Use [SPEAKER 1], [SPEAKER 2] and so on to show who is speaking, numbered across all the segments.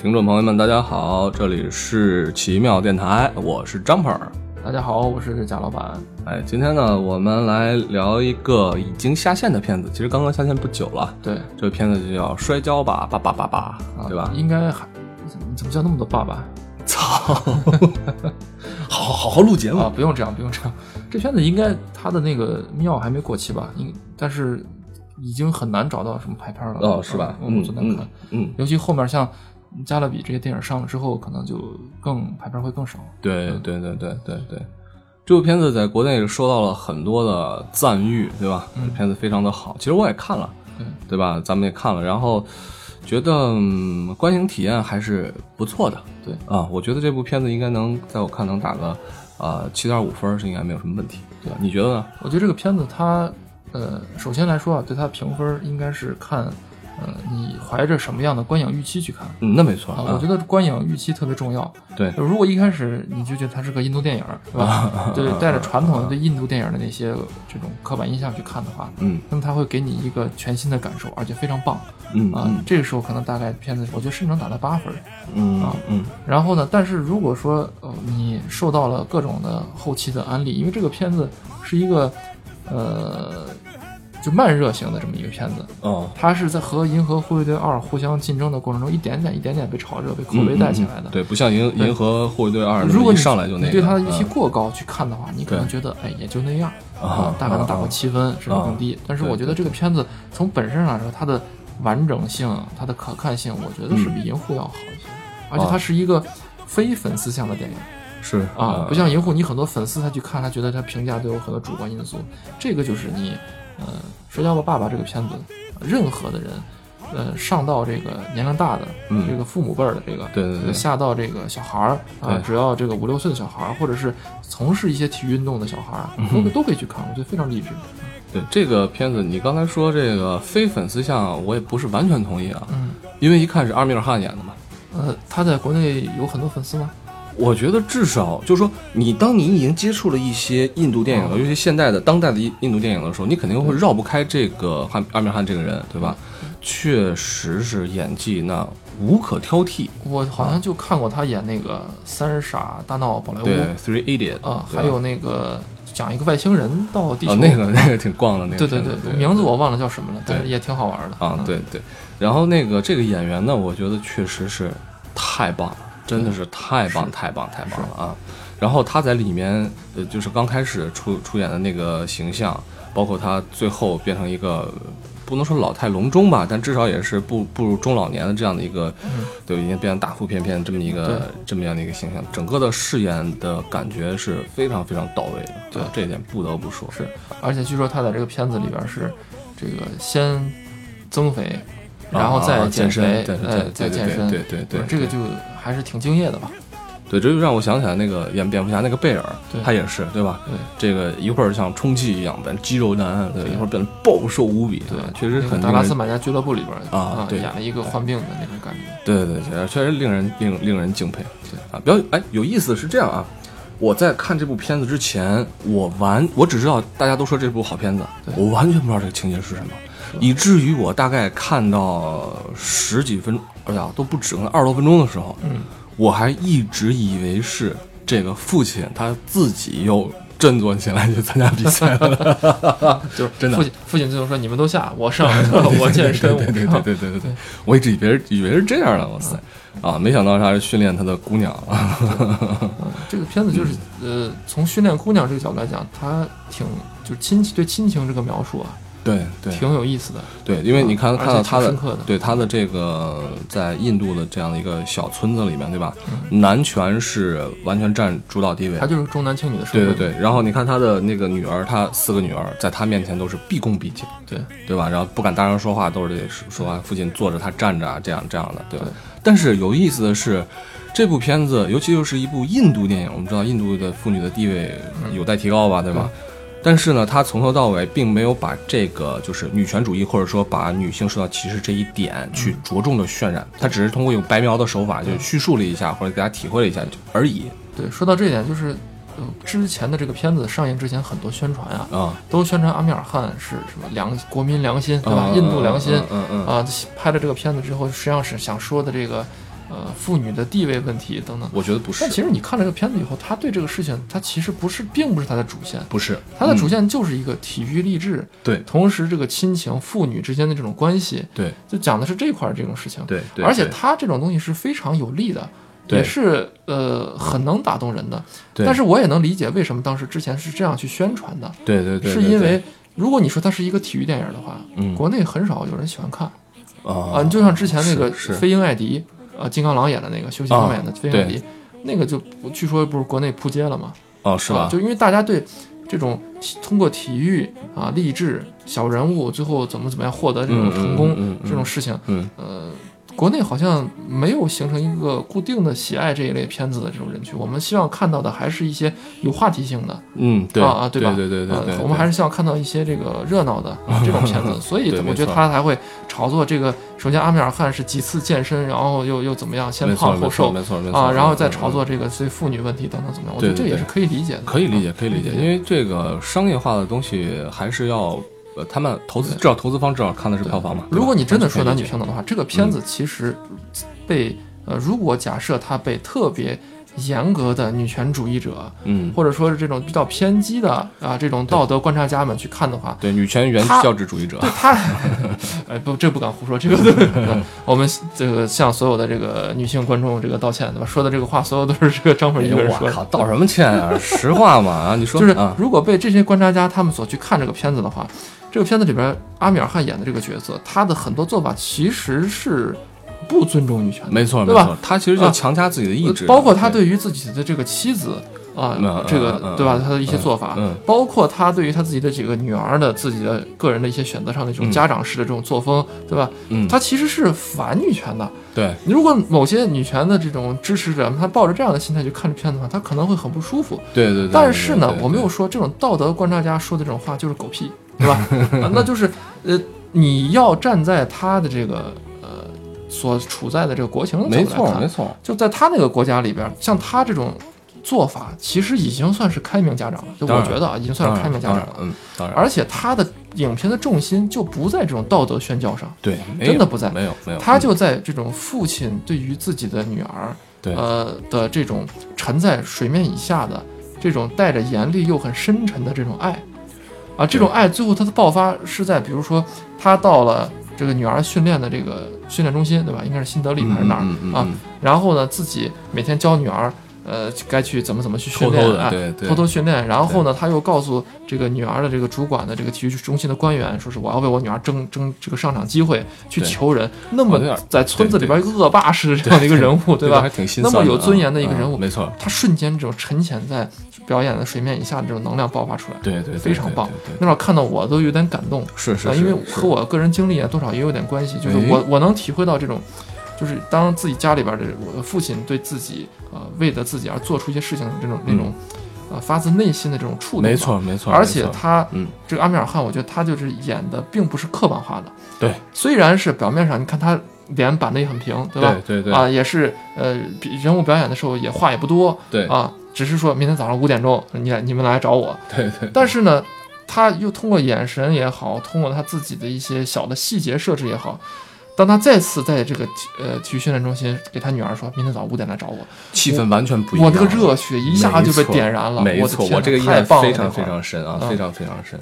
[SPEAKER 1] 听众朋友们，大家好，这里是奇妙电台，我是张鹏。
[SPEAKER 2] 大家好，我是贾老板。
[SPEAKER 1] 哎，今天呢，我们来聊一个已经下线的片子，其实刚刚下线不久了。
[SPEAKER 2] 对，
[SPEAKER 1] 这个片子就叫《摔跤吧，爸爸爸爸》，对吧？
[SPEAKER 2] 应该还怎么怎么叫那么多爸爸？
[SPEAKER 1] 操！好好好好录节目
[SPEAKER 2] 啊！不用这样，不用这样。这片子应该它的那个庙还没过期吧？应但是已经很难找到什么排片了。哦，
[SPEAKER 1] 是吧？
[SPEAKER 2] 我们昨天看，
[SPEAKER 1] 嗯，
[SPEAKER 2] 尤其后面像。加勒比这些电影上了之后，可能就更排片会更少。
[SPEAKER 1] 对对对对对对，这部片子在国内收到了很多的赞誉，对吧？这片子非常的好，其实我也看了，对
[SPEAKER 2] 对
[SPEAKER 1] 吧？咱们也看了，然后觉得观影体验还是不错的。
[SPEAKER 2] 对
[SPEAKER 1] 啊，我觉得这部片子应该能在我看能打个啊七点五分，是应该没有什么问题。对，你觉得呢？
[SPEAKER 2] 我觉得这个片子它呃，首先来说啊，对它评分应该是看。呃，你怀着什么样的观影预期去看？
[SPEAKER 1] 嗯，那没错
[SPEAKER 2] 啊。我觉得观影预期特别重要。
[SPEAKER 1] 对，
[SPEAKER 2] 如果一开始你就觉得它是个印度电影，是吧？对，带着传统的对印度电影的那些这种刻板印象去看的话，
[SPEAKER 1] 嗯，
[SPEAKER 2] 那么它会给你一个全新的感受，而且非常棒。
[SPEAKER 1] 嗯
[SPEAKER 2] 啊，这个时候可能大概片子，我觉得甚至能打到八分。
[SPEAKER 1] 嗯
[SPEAKER 2] 啊
[SPEAKER 1] 嗯。
[SPEAKER 2] 然后呢，但是如果说呃你受到了各种的后期的安利，因为这个片子是一个呃。就慢热型的这么一个片子，
[SPEAKER 1] 哦，
[SPEAKER 2] 它是在和《银河护卫队二》互相竞争的过程中，一点点、一点点被炒热、被口碑带起来的。
[SPEAKER 1] 对，不像《银银河护卫队二》，
[SPEAKER 2] 如果
[SPEAKER 1] 你上来就那，
[SPEAKER 2] 对它的预期过高去看的话，你可能觉得，哎，也就那样啊，大概能打个七分，甚至更低。但是我觉得这个片子从本身上来说，它的完整性、它的可看性，我觉得是比《银护》要好一些。而且它是一个非粉丝向的电影，
[SPEAKER 1] 是
[SPEAKER 2] 啊，不像《银护》，你很多粉丝他去看，他觉得他评价都有很多主观因素。这个就是你。呃，《摔跤吧，爸爸》这个片子，任何的人，呃，上到这个年龄大的，这个父母辈儿的这个，
[SPEAKER 1] 对对对，
[SPEAKER 2] 下到这个小孩儿啊，只要这个五六岁的小孩儿，或者是从事一些体育运动的小孩儿，都都可以去看，我觉得非常励志。
[SPEAKER 1] 对这个片子，你刚才说这个非粉丝向，我也不是完全同意啊，
[SPEAKER 2] 嗯，
[SPEAKER 1] 因为一看是阿米尔汗演的嘛，
[SPEAKER 2] 呃，他在国内有很多粉丝吗？
[SPEAKER 1] 我觉得至少就是说，你当你已经接触了一些印度电影了，尤其现代的当代的印印度电影的时候，你肯定会绕不开这个汉阿米尔汗这个人，对吧？确实是演技那无可挑剔。
[SPEAKER 2] 我好像就看过他演那个《三傻大闹宝莱坞》，
[SPEAKER 1] 对，Three Idiot
[SPEAKER 2] 啊，还有那个讲一个外星人到地球，
[SPEAKER 1] 那个那个挺逛的那个。
[SPEAKER 2] 对对对，名字我忘了叫什么了，但是也挺好玩的
[SPEAKER 1] 啊。对对，然后那个这个演员呢，我觉得确实是太棒了。真的是太棒太棒太棒了啊！然后他在里面，呃，就是刚开始出出演的那个形象，包括他最后变成一个，不能说老态龙钟吧，但至少也是步步入中老年的这样的一个，对，已经变成大腹便便这么一个这么样的一个形象，整个的饰演的感觉是非常非常到位的。
[SPEAKER 2] 对，
[SPEAKER 1] 这一点不得不说
[SPEAKER 2] 是。而且据说他在这个片子里边是这个先增肥，然后再
[SPEAKER 1] 减
[SPEAKER 2] 肥，
[SPEAKER 1] 呃，
[SPEAKER 2] 再健身，
[SPEAKER 1] 对对对，
[SPEAKER 2] 这个就。还是挺敬业的吧？
[SPEAKER 1] 对，这就让我想起来那个演蝙蝠侠那个贝尔，他也是，对吧？
[SPEAKER 2] 对，
[SPEAKER 1] 这个一会儿像充气一样变肌肉男，对，一会儿变得暴瘦无比，
[SPEAKER 2] 对，
[SPEAKER 1] 确实很。
[SPEAKER 2] 达拉斯马家俱乐部里边
[SPEAKER 1] 啊，对，
[SPEAKER 2] 演了一个患病的那种感觉。
[SPEAKER 1] 对对对，确实令人令令人敬佩。对啊，比较哎有意思是这样啊，我在看这部片子之前，我完我只知道大家都说这部好片子，我完全不知道这个情节是什么，以至于我大概看到十几分，哎呀都不止，可能二十多分钟的时候，
[SPEAKER 2] 嗯。
[SPEAKER 1] 我还一直以为是这个父亲他自己又振作起来去参加比赛了，
[SPEAKER 2] 就是
[SPEAKER 1] 真的。
[SPEAKER 2] 父亲父亲最后说：“你们都下，我上，我健身。”
[SPEAKER 1] 对对对对对对对，我一直以为以为是这样的，哇塞啊！没想到他是训练他的姑娘。
[SPEAKER 2] 这个片子就是呃，从训练姑娘这个角度来讲，他挺就是亲情对亲情这个描述啊。
[SPEAKER 1] 对对，
[SPEAKER 2] 挺有意思的。
[SPEAKER 1] 对，因为你看看到他
[SPEAKER 2] 的，
[SPEAKER 1] 对他的这个在印度的这样的一个小村子里面，对吧？男权是完全占主导地位，
[SPEAKER 2] 他就是重男轻女的社
[SPEAKER 1] 会。对对对。然后你看他的那个女儿，他四个女儿，在他面前都是毕恭毕敬，
[SPEAKER 2] 对
[SPEAKER 1] 对吧？然后不敢大声说话，都是得说话。父亲坐着，他站着，这样这样的，对吧？但是有意思的是，这部片子，尤其又是一部印度电影，我们知道印度的妇女的地位有待提高吧，对吧？但是呢，他从头到尾并没有把这个就是女权主义，或者说把女性受到歧视这一点去着重的渲染，他只是通过用白描的手法就叙述了一下，或者给大家体会了一下而已。
[SPEAKER 2] 对，说到这一点，就是呃，之前的这个片子上映之前，很多宣传啊，
[SPEAKER 1] 啊，
[SPEAKER 2] 都宣传阿米尔汗是什么良国民良心，对吧？印度良心，
[SPEAKER 1] 嗯嗯
[SPEAKER 2] 啊，拍了这个片子之后，实际上是想说的这个。呃妇女的地位问题等等。
[SPEAKER 1] 我觉得不是
[SPEAKER 2] 但。其实你看了这个片子以后，他对这个事情，他其实不是，并不是他的主线，
[SPEAKER 1] 不是，
[SPEAKER 2] 他的主
[SPEAKER 1] 嗯
[SPEAKER 2] 线就是一个体育励志，
[SPEAKER 1] 对
[SPEAKER 2] 同时这个亲情、父女之间的这种关系，
[SPEAKER 1] 对
[SPEAKER 2] 就讲的是这块儿这种事情。
[SPEAKER 1] 对对，
[SPEAKER 2] 而且他这种东西是非常有利的，
[SPEAKER 1] 对
[SPEAKER 2] 也是呃很能打动人的。
[SPEAKER 1] 对
[SPEAKER 2] 但是我也能理解为什么当时之前是这样去宣传的，
[SPEAKER 1] 对对对，对
[SPEAKER 2] 是因为如果你说它是一个体育电影的话，
[SPEAKER 1] 嗯
[SPEAKER 2] 国内很少有人喜欢看啊。
[SPEAKER 1] 啊
[SPEAKER 2] 你就像之前那个飞鹰艾迪，呃，金刚狼演的那个，休息方演的飞鹰那个就据说不是国内扑街了吗？
[SPEAKER 1] 哦是吧
[SPEAKER 2] 啊？？就因为大家对这种通过体育啊励志小人物最后怎么怎么样获得这种
[SPEAKER 1] 嗯
[SPEAKER 2] 成功、
[SPEAKER 1] 嗯嗯嗯
[SPEAKER 2] 这种事情，
[SPEAKER 1] 嗯
[SPEAKER 2] 呃，国内好像没有形成一个固定的喜爱这一类片子的这种人群。我们希望看到的还是一些有话题性的
[SPEAKER 1] 嗯对
[SPEAKER 2] 啊啊，对吧？
[SPEAKER 1] 对对对对
[SPEAKER 2] 我们还是希望看到一些这个热闹的啊这种片子。所以我觉得他才会炒作这个。首先，阿米尔汗是几次健身，然后又又怎么样，先胖后瘦
[SPEAKER 1] 没错没错
[SPEAKER 2] 啊，然后再
[SPEAKER 1] 嗯
[SPEAKER 2] 炒作这个对妇女问题等等怎么样。我觉得这也是可以理解的。
[SPEAKER 1] 可以理解，可以理解因为这个商业化的东西还是要，呃，他们投资至少投资方至少看的是票房嘛。
[SPEAKER 2] 如果你真的说男女平等的话，这个片子其实被呃，如果假设它被特别严格的女权主义者，
[SPEAKER 1] 嗯，
[SPEAKER 2] 或者说是这种比较偏激的啊这种道德观察家们去看的话，
[SPEAKER 1] 对女权原教旨主义者
[SPEAKER 2] 对，他，哎不，这不敢胡说，这个我们这个向所有的这个女性观众这个道歉，对吧？说的这个话，所有都是这个张粉
[SPEAKER 1] 哎
[SPEAKER 2] 一个人说的。
[SPEAKER 1] 呦我靠，道什么歉啊？实话嘛啊，你说
[SPEAKER 2] 就是
[SPEAKER 1] 啊，
[SPEAKER 2] 如果被这些观察家他们所去看这个片子的话，这个片子里边阿米尔汗演的这个角色，他的很多做法其实是不尊重女权的，
[SPEAKER 1] 没错没
[SPEAKER 2] 对吧，
[SPEAKER 1] 他其实就
[SPEAKER 2] 啊
[SPEAKER 1] 强加自己的意志，
[SPEAKER 2] 包括他对于自己的这个妻子啊
[SPEAKER 1] 嗯，
[SPEAKER 2] 这个对吧？他的一些做法，
[SPEAKER 1] 嗯
[SPEAKER 2] 包括他对于他自己的几个女儿的自己的个人的一些选择上的这种
[SPEAKER 1] 嗯
[SPEAKER 2] 家长式的这种作风，对吧？
[SPEAKER 1] 嗯，
[SPEAKER 2] 他其实是反女权的。
[SPEAKER 1] 对
[SPEAKER 2] 如果某些女权的这种支持者，他抱着这样的心态去看这片子的话，他可能会很不舒服。
[SPEAKER 1] 对对对，
[SPEAKER 2] 但是呢我没有说这种道德观察家说的这种话就是狗屁，对吧？啊那就是呃，你要站在他的这个呃所处在的这个国情的角
[SPEAKER 1] 没
[SPEAKER 2] 度来看
[SPEAKER 1] 错没错，
[SPEAKER 2] 就在他那个国家里边，像他这种做法，其实已经算是开明家长了。就我觉得啊，已经算是开明家长了。
[SPEAKER 1] 嗯，当然，
[SPEAKER 2] 而且他的影片的重心就不在这种道德宣教上，
[SPEAKER 1] 对，
[SPEAKER 2] 真的不在
[SPEAKER 1] 没有没有，嗯
[SPEAKER 2] 他就在这种父亲对于自己的女儿，
[SPEAKER 1] 对
[SPEAKER 2] 呃的这种沉在水面以下的这种带着严厉又很深沉的这种爱，啊，这种爱最后它的爆发是在比如说他到了这个女儿训练的这个训练中心，对吧？应该是新德里还是哪儿、啊？然后呢，自己每天教女儿，呃，该去怎么怎么去训练，
[SPEAKER 1] 偷偷的
[SPEAKER 2] 哎
[SPEAKER 1] 对对
[SPEAKER 2] 偷偷训练。然后呢，他又告诉这个女儿的这个主管的这个体育中心的官员，说是我要为我女儿争争这个上场机会，去求人。那么在村子里边恶霸式的这样的一个人物，对吧？
[SPEAKER 1] 挺心
[SPEAKER 2] 那
[SPEAKER 1] 酸的
[SPEAKER 2] 么有尊严的一个
[SPEAKER 1] 啊
[SPEAKER 2] 人物
[SPEAKER 1] 嗯没错，
[SPEAKER 2] 他瞬间这种沉潜在表演的水面以下的这种能量爆发出来，
[SPEAKER 1] 对对，对
[SPEAKER 2] 非常棒。那会儿看到我都有点感动。啊，
[SPEAKER 1] 是是是，
[SPEAKER 2] 因为和我个人经历啊，多少也有点关系。就是
[SPEAKER 1] 哎
[SPEAKER 2] 我我能体会到这种，就是当自己家里边的我的父亲对自己呃为了自己而做出一些事情的这种那种呃发自内心的这种触动
[SPEAKER 1] 没错没错，
[SPEAKER 2] 而且他
[SPEAKER 1] 嗯。
[SPEAKER 2] 这个阿米尔汗，我觉得他就是演的并不是刻板化的。
[SPEAKER 1] 对，
[SPEAKER 2] 虽然是表面上你看他脸板的也很平，对吧？
[SPEAKER 1] 对对对。
[SPEAKER 2] 啊，也是呃人物表演的时候也话也不多
[SPEAKER 1] 对。
[SPEAKER 2] 啊，只是说明天早上五点钟你来你们来找我，
[SPEAKER 1] 对对，
[SPEAKER 2] 但是呢，他又通过眼神也好，通过他自己的一些小的细节设置也好，当他再次在这个呃体育训练中心给他女儿说明天早上五点来找我，
[SPEAKER 1] 气氛完全不一样。
[SPEAKER 2] 我这个热血一下就被点燃了。
[SPEAKER 1] 没错，
[SPEAKER 2] 我
[SPEAKER 1] 这个印象非常非常深啊，
[SPEAKER 2] 嗯
[SPEAKER 1] 非常非常深。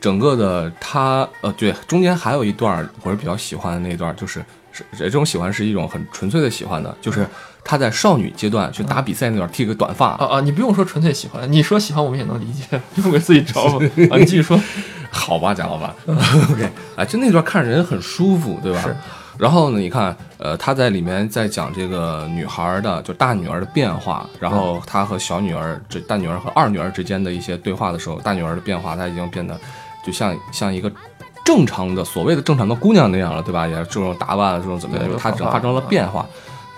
[SPEAKER 1] 整个的他呃，对，中间还有一段儿我是比较喜欢的那段儿，就是是这种喜欢是一种很纯粹的喜欢的，就是他在少女阶段去打比赛那段儿剃个短发，
[SPEAKER 2] 啊啊！你不用说纯粹喜欢，你说喜欢我们也能理解，不 用给自己找吧 啊。你继续说，
[SPEAKER 1] 好吧，贾老板，OK，哎，就那段看着人很舒服，对吧？
[SPEAKER 2] 是。
[SPEAKER 1] 然后呢，你看，呃，他在里面在讲这个女孩儿的，就大女儿的变化，然后她和小女儿，这大女儿和二女儿之间的一些对话的时候，大女儿的变化，她已经变得就像像一个正常的所谓的正常的姑娘那样了，对吧？也这种打扮，这种怎么样，她
[SPEAKER 2] 发
[SPEAKER 1] 整发生了变化。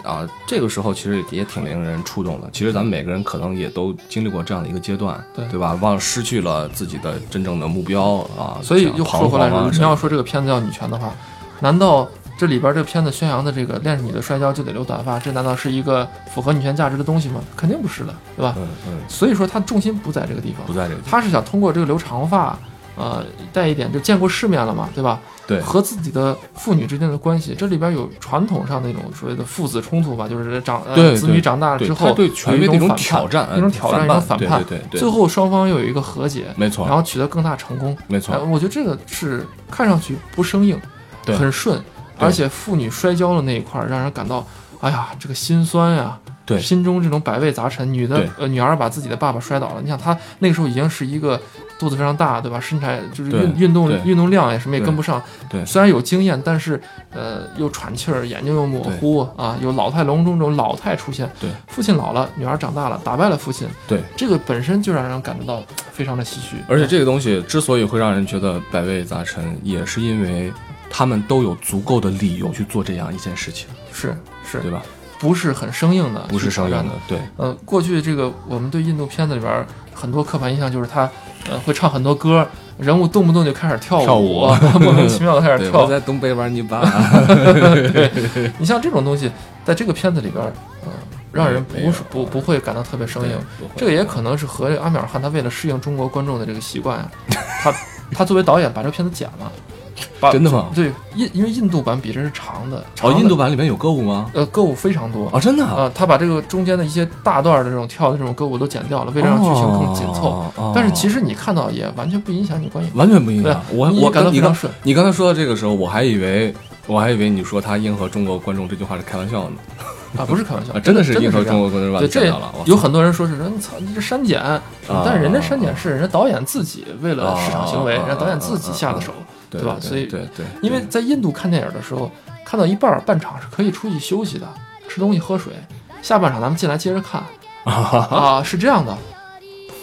[SPEAKER 1] 啊，这个时候其实也挺令人触动的。其实咱们每个人可能也都经历过这样的一个阶段，
[SPEAKER 2] 对
[SPEAKER 1] 对吧？忘失去了自己的真正的目标啊，
[SPEAKER 2] 所以又说回来，你要说这个片子要女权的话，难道这里边这个片子宣扬的这个练你的摔跤就得留短发，这难道是一个符合女权价值的东西吗？肯定不是的，对吧？
[SPEAKER 1] 嗯嗯，
[SPEAKER 2] 所以说它重心不在这个地方
[SPEAKER 1] 不，在这个地方。
[SPEAKER 2] 他是想通过这个留长发呃，带一点就见过世面了嘛，对吧？
[SPEAKER 1] 对，
[SPEAKER 2] 和自己的父女之间的关系，这里边有传统上那种所谓的父子冲突吧，就是长
[SPEAKER 1] 对
[SPEAKER 2] 子女长大了之后，
[SPEAKER 1] 对权威
[SPEAKER 2] 那
[SPEAKER 1] 种挑战，
[SPEAKER 2] 那种挑战，一种
[SPEAKER 1] 反
[SPEAKER 2] 叛，
[SPEAKER 1] 对对对，
[SPEAKER 2] 最后双方又有一个和解，
[SPEAKER 1] 没错，
[SPEAKER 2] 然后取得更大成功，
[SPEAKER 1] 没错。
[SPEAKER 2] 我觉得这个是看上去不生硬，很顺，而且父女摔跤的那一块让人感到，哎呀，这个心酸呀。
[SPEAKER 1] 对，
[SPEAKER 2] 心中这种百味杂陈，女的呃女儿把自己的爸爸摔倒了，你想她那个时候已经是一个肚子非常大，对吧？身材就是运运动运动量也什么也跟不上。
[SPEAKER 1] 对，
[SPEAKER 2] 虽然有经验，但是呃又喘气儿，眼睛又模糊啊，有老态龙钟这种老态出现。
[SPEAKER 1] 对，
[SPEAKER 2] 父亲老了，女儿长大了，打败了父亲。
[SPEAKER 1] 对，
[SPEAKER 2] 这个本身就让人感觉到非常的唏嘘。
[SPEAKER 1] 而且这个东西之所以会让人觉得百味杂陈，也是因为他们都有足够的理由去做这样一件事情。
[SPEAKER 2] 是是，
[SPEAKER 1] 对吧？
[SPEAKER 2] 不是很生硬的，
[SPEAKER 1] 不是生硬
[SPEAKER 2] 的，
[SPEAKER 1] 对。
[SPEAKER 2] 呃，过去这个我们对印度片子里边很多刻板印象就是他，呃，会唱很多歌，人物动不动就开始跳舞，莫名其妙的开始跳。
[SPEAKER 1] 我在东北玩泥巴。
[SPEAKER 2] 对，你像这种东西，在这个片子里边，呃，让人不是不不会感到特别生硬。这个也可能是和阿米尔汗他为了适应中国观众的这个习惯，他 他作为导演把这个片子剪了。
[SPEAKER 1] 真的吗？
[SPEAKER 2] 对，印因为印度版比这是长的。
[SPEAKER 1] 哦，印度版里面有歌舞吗？
[SPEAKER 2] 呃，歌舞非常多
[SPEAKER 1] 啊，真的
[SPEAKER 2] 啊。他把这个中间的一些大段的这种跳的这种歌舞都剪掉了，为了让剧情更紧凑。但是其实你看到也完全不影响你观影，
[SPEAKER 1] 完全不影响。我我
[SPEAKER 2] 感到非常顺。
[SPEAKER 1] 你刚才说到这个时候，我还以为我还以为你说他迎合中国观众这句话是开玩笑呢。
[SPEAKER 2] 啊，不是开玩笑，
[SPEAKER 1] 真
[SPEAKER 2] 的是
[SPEAKER 1] 迎合中国观众
[SPEAKER 2] 对，这
[SPEAKER 1] 了。
[SPEAKER 2] 有很多人说是说你操，你这删减，但是人家删减是人家导演自己为了市场行为，人家导演自己下的手。
[SPEAKER 1] 对
[SPEAKER 2] 吧？所以
[SPEAKER 1] 对对，
[SPEAKER 2] 因为在印度看电影的时候，看到一半半场是可以出去休息的，吃东西喝水，下半场咱们进来接着看啊，是这样的。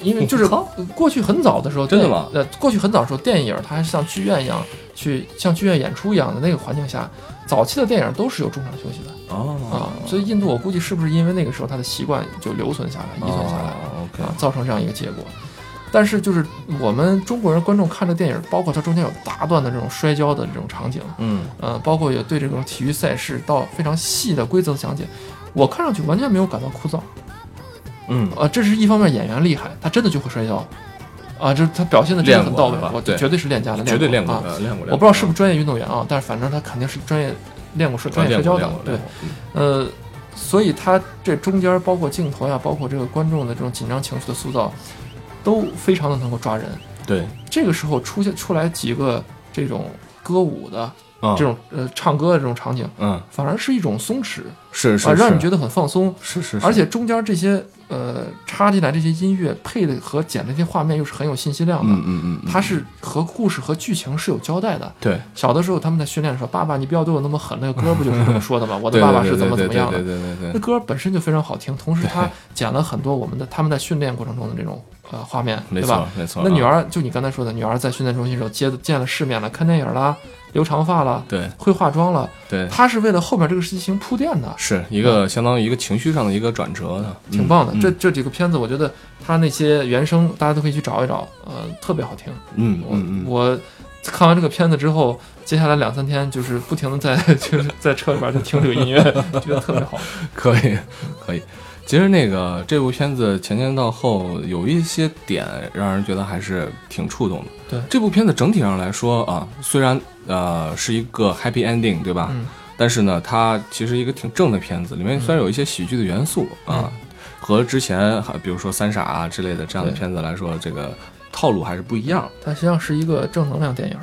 [SPEAKER 2] 因为就是过去很早的时候，
[SPEAKER 1] 真的吗？
[SPEAKER 2] 呃，过去很早的时候，电影它还是像剧院一样，去像剧院演出一样的那个环境下，早期的电影都是有中场休息的啊。所以印度我估计是不是因为那个时候他的习惯就留存下来、遗存下来啊，造成这样一个结果。但是就是我们中国人观众看这电影，包括它中间有大段的这种摔跤的这种场景，
[SPEAKER 1] 嗯，
[SPEAKER 2] 呃，包括也对这种体育赛事到非常细的规则的讲解，我看上去完全没有感到枯燥，
[SPEAKER 1] 嗯，
[SPEAKER 2] 啊，这是一方面演员厉害，他真的就会摔跤，啊，这他表现的真的很到位，我绝对是练家的，
[SPEAKER 1] 绝对练
[SPEAKER 2] 过，
[SPEAKER 1] 练过，
[SPEAKER 2] 我不知道是不是专业运动员啊，但是反正他肯定是专业练过摔专业摔跤的，对，呃，所以他这中间包括镜头呀，包括这个观众的这种紧张情绪的塑造。都非常的能够抓人，
[SPEAKER 1] 对，
[SPEAKER 2] 这个时候出现出来几个这种歌舞的这种呃唱歌的这种场景，
[SPEAKER 1] 嗯，
[SPEAKER 2] 反而是一种松弛，
[SPEAKER 1] 是是，
[SPEAKER 2] 啊，让你觉得很放松，
[SPEAKER 1] 是是，
[SPEAKER 2] 而且中间这些。呃，插进来这些音乐配的和剪的这些画面又是很有信息量的，
[SPEAKER 1] 嗯嗯
[SPEAKER 2] 嗯，它是和故事和剧情是有交代的。
[SPEAKER 1] 对，
[SPEAKER 2] 小的时候他们在训练的时候，爸爸你不要对我那么狠，那个歌 不就是这么说的吗？我的爸爸是怎么怎么样
[SPEAKER 1] 的？对对对对，
[SPEAKER 2] 那歌本身就非常好听，同时他剪了很多我们的他们在训练过程中的这种呃画面，对吧？
[SPEAKER 1] 没错，
[SPEAKER 2] 那女儿就你刚才说的，女儿在训练中心时候接见了世面了，看电影啦。留长发了，
[SPEAKER 1] 对，
[SPEAKER 2] 会化妆了，
[SPEAKER 1] 对，
[SPEAKER 2] 他是为了后面这个事情铺垫的，
[SPEAKER 1] 是一个相当于一个情绪上的一个转折的，
[SPEAKER 2] 挺棒的。这这几个片子，我觉得他那些原声大家都可以去找一找，呃，特别好听。
[SPEAKER 1] 嗯嗯嗯，
[SPEAKER 2] 我看完这个片子之后，接下来两三天就是不停的在 就是在车里边就听这个音乐，觉得特别好。
[SPEAKER 1] 可 以可以，其实那个这部片子前前到后有一些点让人觉得还是挺触动的。
[SPEAKER 2] 对
[SPEAKER 1] 这部片子整体上来说啊，虽然呃是一个 happy ending，对吧？
[SPEAKER 2] 嗯。
[SPEAKER 1] 但是呢，它其实一个挺正的片子，里面虽然有一些喜剧的元素啊，和之前比如说三傻啊之类的这样的片子来说，这个套路还是不一样。
[SPEAKER 2] 它实际上是一个正能量电影。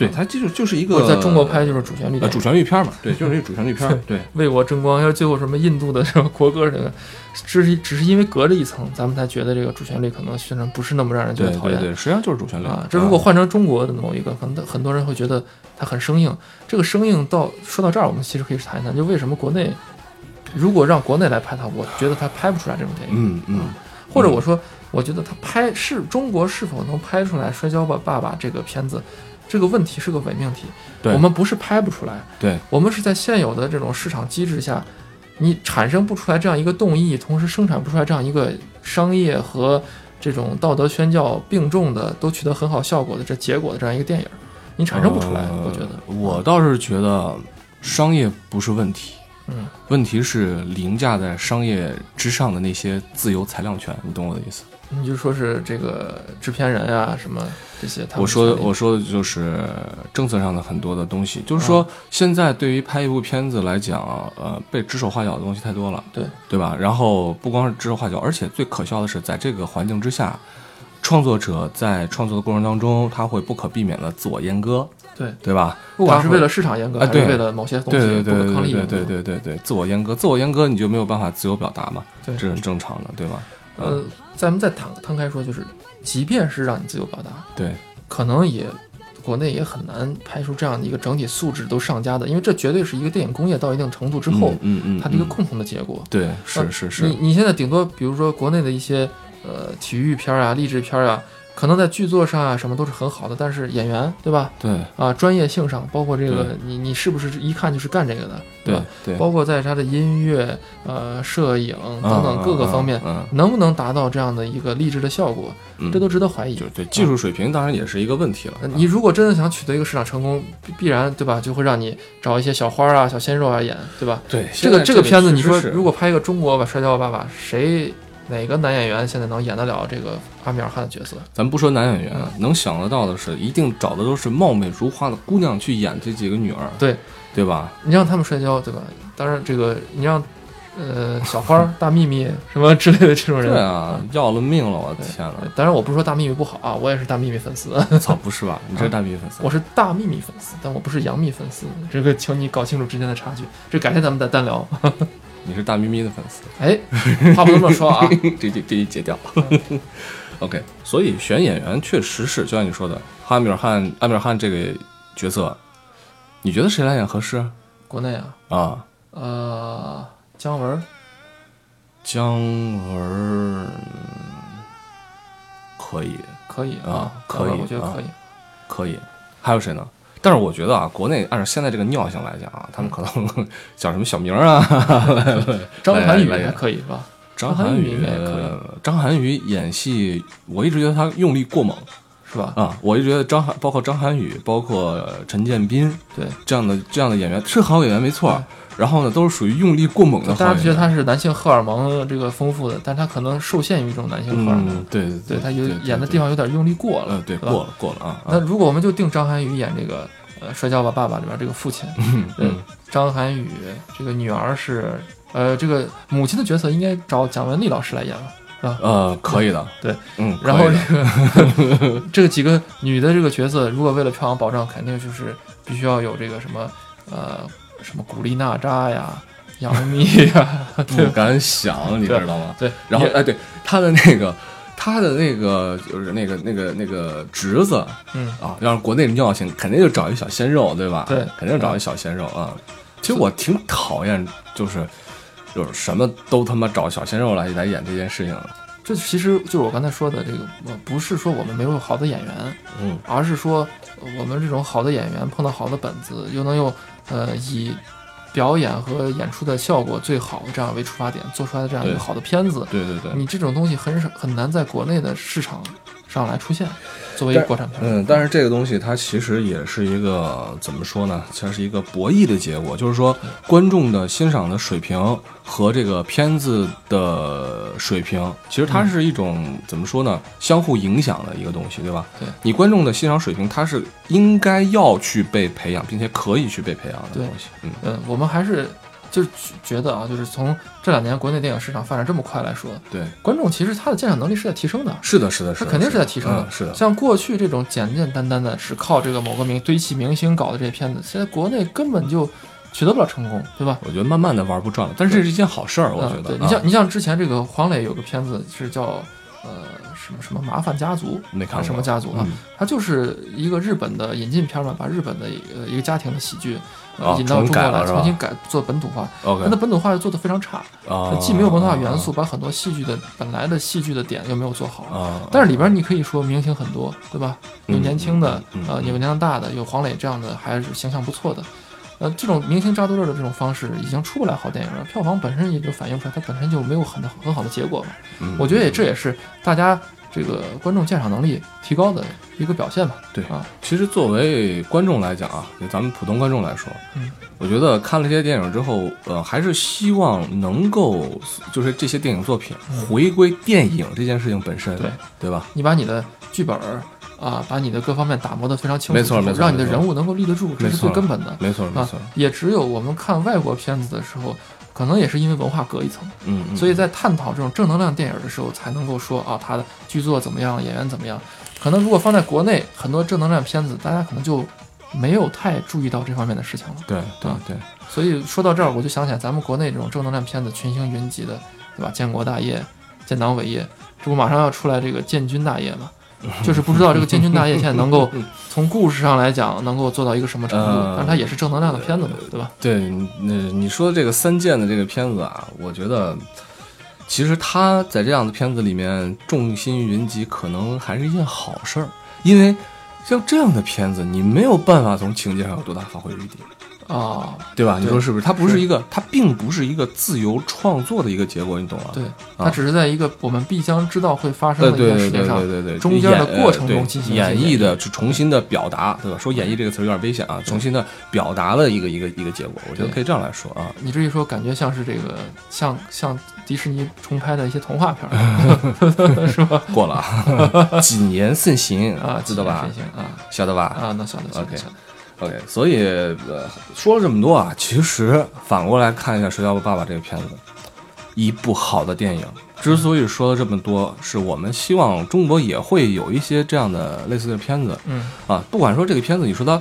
[SPEAKER 1] 对，它就是就是一个
[SPEAKER 2] 在中国拍就是主旋律，
[SPEAKER 1] 呃，主旋律片嘛，对，就是一个主旋律片。对，
[SPEAKER 2] 为国争光，要最后什么印度的什么国歌这个，只是只是因为隔着一层，咱们才觉得这个主旋律可能宣传不是那么让人觉得讨厌。
[SPEAKER 1] 对对，实际上就是主旋律
[SPEAKER 2] 啊。这如果换成中国的某一个，可能很多人会觉得它很生硬。这个生硬到说到这儿，我们其实可以谈一谈，就为什么国内如果让国内来拍它，我觉得它拍不出来这种电影。
[SPEAKER 1] 嗯嗯。
[SPEAKER 2] 或者我说，我觉得它拍是中国是否能拍出来《摔跤吧，爸爸》这个片子？这个问题是个伪命题，我们不是拍不出来，
[SPEAKER 1] 对
[SPEAKER 2] 我们是在现有的这种市场机制下，你产生不出来这样一个动议，同时生产不出来这样一个商业和这种道德宣教并重的都取得很好效果的这结果的这样一个电影，你产生不出来。我觉得，
[SPEAKER 1] 我倒是觉得商业不是问题，
[SPEAKER 2] 嗯，
[SPEAKER 1] 问题是凌驾在商业之上的那些自由裁量权，你懂我的意思？
[SPEAKER 2] 你就说是这个制片人啊什么这些，他们
[SPEAKER 1] 我说的我说的就是政策上的很多的东西，就是说现在对于拍一部片子来讲，呃，被指手画脚的东西太多了，
[SPEAKER 2] 对。
[SPEAKER 1] 对吧？然后不光是指手画脚，而且最可笑的是，在这个环境之下，创作者在创作的过程当中，他会不可避免的自我阉割，
[SPEAKER 2] 对，
[SPEAKER 1] 对吧？
[SPEAKER 2] 不管是为了市场严格，还是为了某些东西
[SPEAKER 1] 对
[SPEAKER 2] 抗力
[SPEAKER 1] 对对对对对，自我阉割，自我阉割你就没有办法自由表达嘛，
[SPEAKER 2] 对
[SPEAKER 1] 这是很正常的，对吧？
[SPEAKER 2] 呃，咱们再摊摊开说，就是即便是让你自由表达，
[SPEAKER 1] 对
[SPEAKER 2] 可能也国内也很难拍出这样的一个整体素质都上佳的，因为这绝对是一个电影工业到一定程度之后，
[SPEAKER 1] 嗯嗯，嗯
[SPEAKER 2] 它的一个共同的结果。
[SPEAKER 1] 对
[SPEAKER 2] 呃
[SPEAKER 1] 是是是
[SPEAKER 2] 你，你现在顶多比如说国内的一些呃体育片儿啊、励志片儿啊，可能在剧作上啊什么都是很好的，但是演员对吧？
[SPEAKER 1] 对
[SPEAKER 2] 啊，专业性上，包括这个你你是不是一看就是干这个的，
[SPEAKER 1] 对
[SPEAKER 2] 吧？
[SPEAKER 1] 对，
[SPEAKER 2] 包括在它的音乐、呃摄影等等各个方面，能不能达到这样的一个励志的效果，
[SPEAKER 1] 嗯
[SPEAKER 2] 这都值得怀疑
[SPEAKER 1] 就。对技术水平当然也是一个问题了
[SPEAKER 2] 呃。你如果真的想取得一个市场成功，必必然对吧，就会让你找一些小花啊、小鲜肉啊演，对吧？
[SPEAKER 1] 对
[SPEAKER 2] 这个这个片子，你说如果拍一个中国吧《摔跤吧爸爸》，谁哪个男演员现在能演得了这个阿米尔汗的角色？
[SPEAKER 1] 咱不说男演员，
[SPEAKER 2] 嗯
[SPEAKER 1] 能想得到的是，一定找的都是貌美如花的姑娘去演这几个女儿，
[SPEAKER 2] 对
[SPEAKER 1] 对吧？
[SPEAKER 2] 你让他们摔跤，对吧？当然，这个你让呃小花、大幂幂什么之类的这种人，
[SPEAKER 1] 对啊，要了命了，我的天
[SPEAKER 2] 呐当然，我不是说大幂幂不好啊，我也是大幂幂粉丝，
[SPEAKER 1] 操，不是吧？你这是大幂粉丝？
[SPEAKER 2] 我是大幂幂粉丝，但我不是杨幂粉丝。这个，请你搞清楚之间的差距。这改天咱们再单聊。
[SPEAKER 1] 你是大咪咪的粉丝？
[SPEAKER 2] 哎，话不能这么说啊。
[SPEAKER 1] 这这这一截掉。OK，所以选演员确实是，就像你说的，哈米尔汗，阿米尔汗这个角色，你觉得谁来演合适
[SPEAKER 2] 国内啊，
[SPEAKER 1] 啊？
[SPEAKER 2] 呃，姜文，
[SPEAKER 1] 姜文可以，
[SPEAKER 2] 可以
[SPEAKER 1] 啊可以啊
[SPEAKER 2] 我觉得可以。
[SPEAKER 1] 可以，还有谁呢？但是我觉得啊，国内按照现在这个尿性来讲啊，他们可能 叫什么小名啊，
[SPEAKER 2] 张涵予还可以吧？
[SPEAKER 1] 张
[SPEAKER 2] 涵予
[SPEAKER 1] 张涵予演戏，我一直觉得他用力过猛
[SPEAKER 2] 是吧？
[SPEAKER 1] 啊，我一直觉得张涵，包括张涵予，包括呃陈建斌
[SPEAKER 2] 对，
[SPEAKER 1] 这样的这样的演员是好演员没错，然后呢都是属于用力过猛的。
[SPEAKER 2] 大家觉得他是男性荷尔蒙这个丰富的，但他可能受限于这种男性荷尔蒙。
[SPEAKER 1] 嗯，，对对
[SPEAKER 2] 对他有演的地，方有点用力过了
[SPEAKER 1] 嗯，，对，过了过了啊。
[SPEAKER 2] 那如果我们就定张涵予演这个呃《摔跤吧，爸爸》里边这个父亲，对
[SPEAKER 1] 嗯，
[SPEAKER 2] 张涵予这个女儿是呃这个母亲的角色应该找蒋雯丽老师来演了。
[SPEAKER 1] 呃，可以的，
[SPEAKER 2] 对，
[SPEAKER 1] 嗯，
[SPEAKER 2] 然后这个 这个几个女的这个角色，如果为了票房保障，肯定就是必须要有这个什么呃什么古力娜扎呀、杨幂呀，
[SPEAKER 1] 不敢想，你知道吗？
[SPEAKER 2] 对，也
[SPEAKER 1] 然后哎，对他的那个，他的那个就是那个那个那个侄子
[SPEAKER 2] 嗯，
[SPEAKER 1] 啊，要是国内的尿性，肯定就找一小鲜肉，对吧？
[SPEAKER 2] 对
[SPEAKER 1] 肯定找一小鲜肉啊。其实我挺讨厌，就是就是什么都他妈找小鲜肉来来演这件事情。
[SPEAKER 2] 这其实就是我刚才说的这个，呃不是说我们没有好的演员，
[SPEAKER 1] 嗯
[SPEAKER 2] 而是说呃我们这种好的演员碰到好的本子，又能用呃以表演和演出的效果最好这样为出发点做出来的这样一个好的片子，
[SPEAKER 1] 对对对。
[SPEAKER 2] 你这种东西很少很难在国内的市场上来出现，作为一个国产片。
[SPEAKER 1] 嗯，但是这个东西它其实也是一个怎么说呢？它是一个博弈的结果，就是说观众的欣赏的水平和这个片子的水平，其实它是一种、怎么说呢？相互影响的一个东西，对吧？
[SPEAKER 2] 对
[SPEAKER 1] 你观众的欣赏水平，它是应该要去被培养，并且可以去被培养的东西。嗯，
[SPEAKER 2] 嗯，我们还是就是觉得啊，就是从这两年国内电影市场发展这么快来说，
[SPEAKER 1] 对，
[SPEAKER 2] 观众其实他的鉴赏能力是在提升的。
[SPEAKER 1] 是的，是的，是的，
[SPEAKER 2] 它肯定是在提升的
[SPEAKER 1] 嗯，是的，
[SPEAKER 2] 像过去这种简简单单的只靠这个某个明堆砌明星搞的这些片子，现在国内根本就取得不了成功，对吧？
[SPEAKER 1] 我觉得慢慢的玩不转了，但是这是一件好事儿，我觉
[SPEAKER 2] 嗯，
[SPEAKER 1] 得。
[SPEAKER 2] 你像你像之前这个黄磊有个片子是叫呃什么什么麻烦家族，
[SPEAKER 1] 没看过
[SPEAKER 2] 什么家族啊？
[SPEAKER 1] 嗯
[SPEAKER 2] 它就是一个日本的引进片嘛，把日本的一个一个家庭的喜剧。引到中国来，
[SPEAKER 1] 重
[SPEAKER 2] 新改做本土化它本土化又做得非常差，既没有文化元素，把很多戏剧的本来的戏剧的点又没有做好。
[SPEAKER 1] 啊，
[SPEAKER 2] 但是里边你可以说明星很多，对吧？有
[SPEAKER 1] 嗯
[SPEAKER 2] 年轻的呃，有年龄大的，有黄磊这样的，还是形象不错的。呃，这种明星扎堆儿的这种方式已经出不来好电影了，票房本身也就反映出来，它本身就没有很很好的结果嘛。
[SPEAKER 1] 嗯
[SPEAKER 2] 我觉得也这也是大家这个观众鉴赏能力提高的一个表现吧。
[SPEAKER 1] 对
[SPEAKER 2] 啊，
[SPEAKER 1] 其实作为观众来讲啊，就咱们普通观众来说，
[SPEAKER 2] 嗯，
[SPEAKER 1] 我觉得看了这些电影之后，呃，还是希望能够就是这些电影作品回归电影这件事情本身，
[SPEAKER 2] 对
[SPEAKER 1] 对吧？
[SPEAKER 2] 你把你的剧本儿啊，把你的各方面打磨得非常清楚，
[SPEAKER 1] 没错没错
[SPEAKER 2] 让你的人物能够立得住，这是最根本的。啊
[SPEAKER 1] 没错没错，，
[SPEAKER 2] 也只有我们看外国片子的时候，可能也是因为文化隔一层，
[SPEAKER 1] 嗯，嗯
[SPEAKER 2] 所以在探讨这种正能量电影的时候，才能够说啊，他的剧作怎么样，演员怎么样。可能如果放在国内，很多正能量片子，大家可能就没有太注意到这方面的事情了。
[SPEAKER 1] 对对
[SPEAKER 2] 啊
[SPEAKER 1] 对，
[SPEAKER 2] 所以说到这儿，我就想起来咱们国内这种正能量片子群星云集的，对吧？建国大业、建党伟业，这不马上要出来这个建军大业嘛？就是不知道这个建军大业现在能够从故事上来讲能够做到一个什么程度，
[SPEAKER 1] 呃
[SPEAKER 2] 但是它也是正能量的片子嘛，对吧？
[SPEAKER 1] 对，那你说的这个三剑的这个片子啊，我觉得其实他在这样的片子里面众星云集，可能还是一件好事儿，因为像这样的片子，你没有办法从情节上有多大发挥余地，
[SPEAKER 2] 啊，
[SPEAKER 1] 对吧？你说是不是？它不是一个，它并不是一个自由创作的一个结果，你懂吗？
[SPEAKER 2] 对，它只是在一个我们必将知道会发生
[SPEAKER 1] 呃，
[SPEAKER 2] 的一
[SPEAKER 1] 对对对
[SPEAKER 2] 件事情上
[SPEAKER 1] 对，对对，
[SPEAKER 2] 中间的过程中进行
[SPEAKER 1] 演绎的，去重新的表达，对吧？说演绎这个词有点危险啊，重新的表达了一个一个一个结果，我觉得可以这样来说啊。
[SPEAKER 2] 你这一说，感觉像是这个像像迪士尼重拍的一些童话片儿，是吧？
[SPEAKER 1] 过了啊，几年盛行
[SPEAKER 2] 啊，
[SPEAKER 1] 知道吧
[SPEAKER 2] 行？行啊
[SPEAKER 1] 晓得吧？
[SPEAKER 2] 啊，那晓得
[SPEAKER 1] OK。OK，所以呃，说了这么多啊，其实反过来看一下《摔跤吧，爸爸》这个片子，一部好的电影。之所以说了这么多，是我们希望中国也会有一些这样的类似的片子
[SPEAKER 2] 嗯
[SPEAKER 1] 啊。不管说这个片子你说它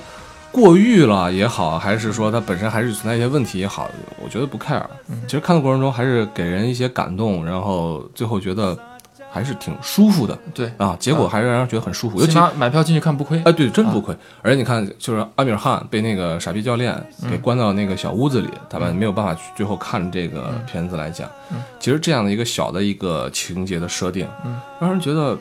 [SPEAKER 1] 过誉了也好，还是说它本身还是存在一些问题也好，我觉得不 care。
[SPEAKER 2] 嗯
[SPEAKER 1] 其实看的过程中还是给人一些感动，然后最后觉得还是挺舒服的
[SPEAKER 2] 对，
[SPEAKER 1] 啊。结果还是让人觉得很舒服，尤其
[SPEAKER 2] 买票进去看不亏。
[SPEAKER 1] 哎，对，真不亏。而且你看，就是阿米尔汗被那个傻逼教练给
[SPEAKER 2] 嗯
[SPEAKER 1] 关到那个小屋子里，他们没有办法去最后看这个片子来讲，
[SPEAKER 2] 嗯
[SPEAKER 1] 其实这样的一个小的一个情节的设定，
[SPEAKER 2] 嗯
[SPEAKER 1] 让人觉得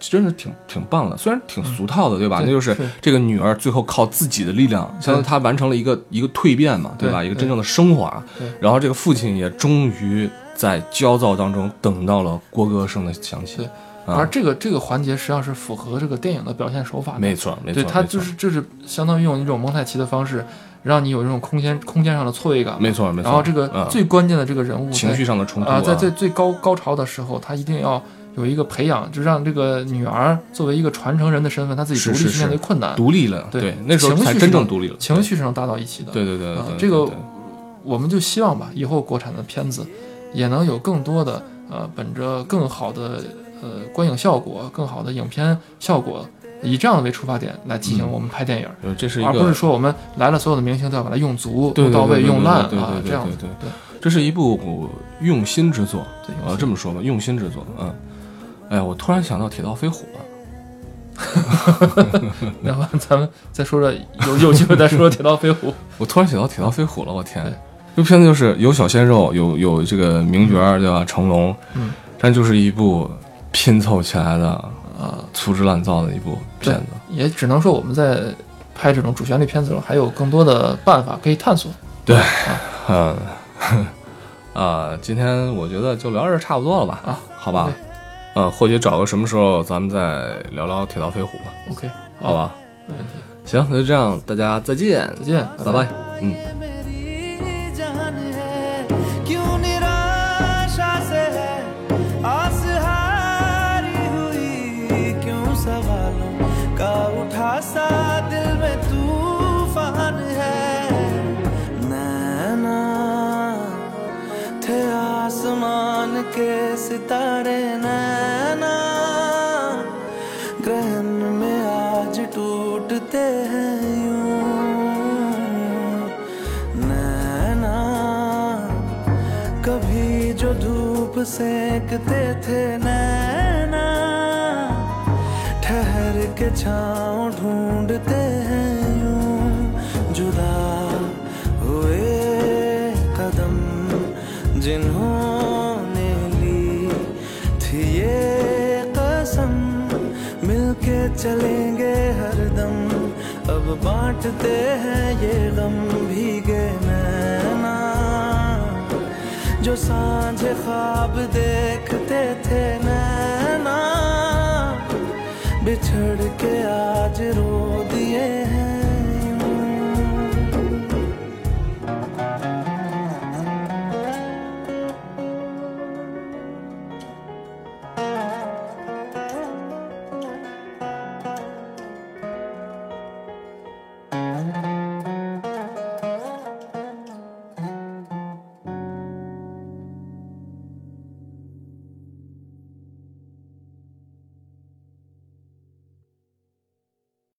[SPEAKER 1] 真的挺挺棒的。虽然挺俗套的，对吧？那就是
[SPEAKER 2] 是
[SPEAKER 1] 这个女儿最后靠自己的力量，相当于她完成了一个一个蜕变嘛，对吧？一个真正的升华。然后这个父亲也终于在焦躁当中等到了郭歌声的响起
[SPEAKER 2] 对。
[SPEAKER 1] 啊
[SPEAKER 2] 而这个这个环节实际上是符合这个电影的表现手法的。
[SPEAKER 1] 没错，没错，
[SPEAKER 2] 对，它就是就是相当于用一种蒙太奇的方式，让你有这种空间空间上的错位感。
[SPEAKER 1] 没错，没错。
[SPEAKER 2] 然后这个
[SPEAKER 1] 嗯
[SPEAKER 2] 最关键的这个人物在
[SPEAKER 1] 情绪上的冲突
[SPEAKER 2] 啊，在在最高高潮的时候，他一定要有一个培养，就让这个女儿作为一个传承人的身份，她自己独立去面对困难，
[SPEAKER 1] 独立了，
[SPEAKER 2] 对
[SPEAKER 1] 那时候才真正独立了，
[SPEAKER 2] 情绪是能达到一起的。
[SPEAKER 1] 对对对对对，
[SPEAKER 2] 啊这个我们就希望吧，以后国产的片子也能有更多的呃，本着更好的呃观影效果、更好的影片效果，以这样为出发点来进行我们拍电影，
[SPEAKER 1] 呃这是一
[SPEAKER 2] 而不是，说我们来了所有的明星都要把它用足、用到位、用烂
[SPEAKER 1] 对对
[SPEAKER 2] 啊
[SPEAKER 1] 对，
[SPEAKER 2] 这样
[SPEAKER 1] 对对
[SPEAKER 2] 对
[SPEAKER 1] 这是一部用心之作，
[SPEAKER 2] 对
[SPEAKER 1] 呃，这么说吧，用心之作，嗯，哎呀，我突然想到《铁道飞虎》了，
[SPEAKER 2] 然后咱们再说说有有机会再说说《铁道飞虎》。
[SPEAKER 1] 我突然想到《铁道飞虎》了，我天
[SPEAKER 2] 对，
[SPEAKER 1] 这部片子就是有小鲜肉，有有这个名角儿，对吧？成龙，
[SPEAKER 2] 嗯，
[SPEAKER 1] 但就是一部拼凑起来的
[SPEAKER 2] 啊，
[SPEAKER 1] 粗制滥造的一部片子，
[SPEAKER 2] 也只能说我们在拍这种主旋律片子的时候，还有更多的办法可以探索。
[SPEAKER 1] 对 嗯，啊，今天我觉得就聊这儿差不多了吧？
[SPEAKER 2] 啊，
[SPEAKER 1] 好吧呃，或许找个什么时候咱们再聊聊《铁道飞虎》吧
[SPEAKER 2] ，OK，
[SPEAKER 1] 好吧？
[SPEAKER 2] 没问题。
[SPEAKER 1] 行，那就这样，大家再见，
[SPEAKER 2] 再见，
[SPEAKER 1] 拜拜。嗯。
[SPEAKER 3] सेकते थे नैना, ठहर के छाँव ढूंढते हैं यूँ, जुदा हुए कदम जिन्होंने ली थी ये कसम, मिलके चलेंगे हरदम अब बांटते हैं ये गम भीगे नैना। जो सांझे ख्वाब देखते थे नैना बिछड़ के आज रो दिए हैं।